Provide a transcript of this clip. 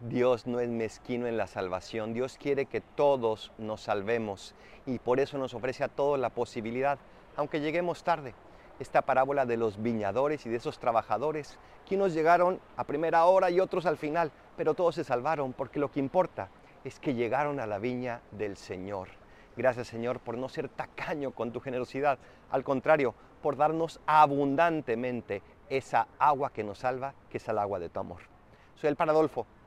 Dios no es mezquino en la salvación. Dios quiere que todos nos salvemos y por eso nos ofrece a todos la posibilidad, aunque lleguemos tarde. Esta parábola de los viñadores y de esos trabajadores, que unos llegaron a primera hora y otros al final, pero todos se salvaron porque lo que importa es que llegaron a la viña del Señor. Gracias Señor por no ser tacaño con tu generosidad, al contrario, por darnos abundantemente esa agua que nos salva, que es el agua de tu amor. Soy el Paradolfo,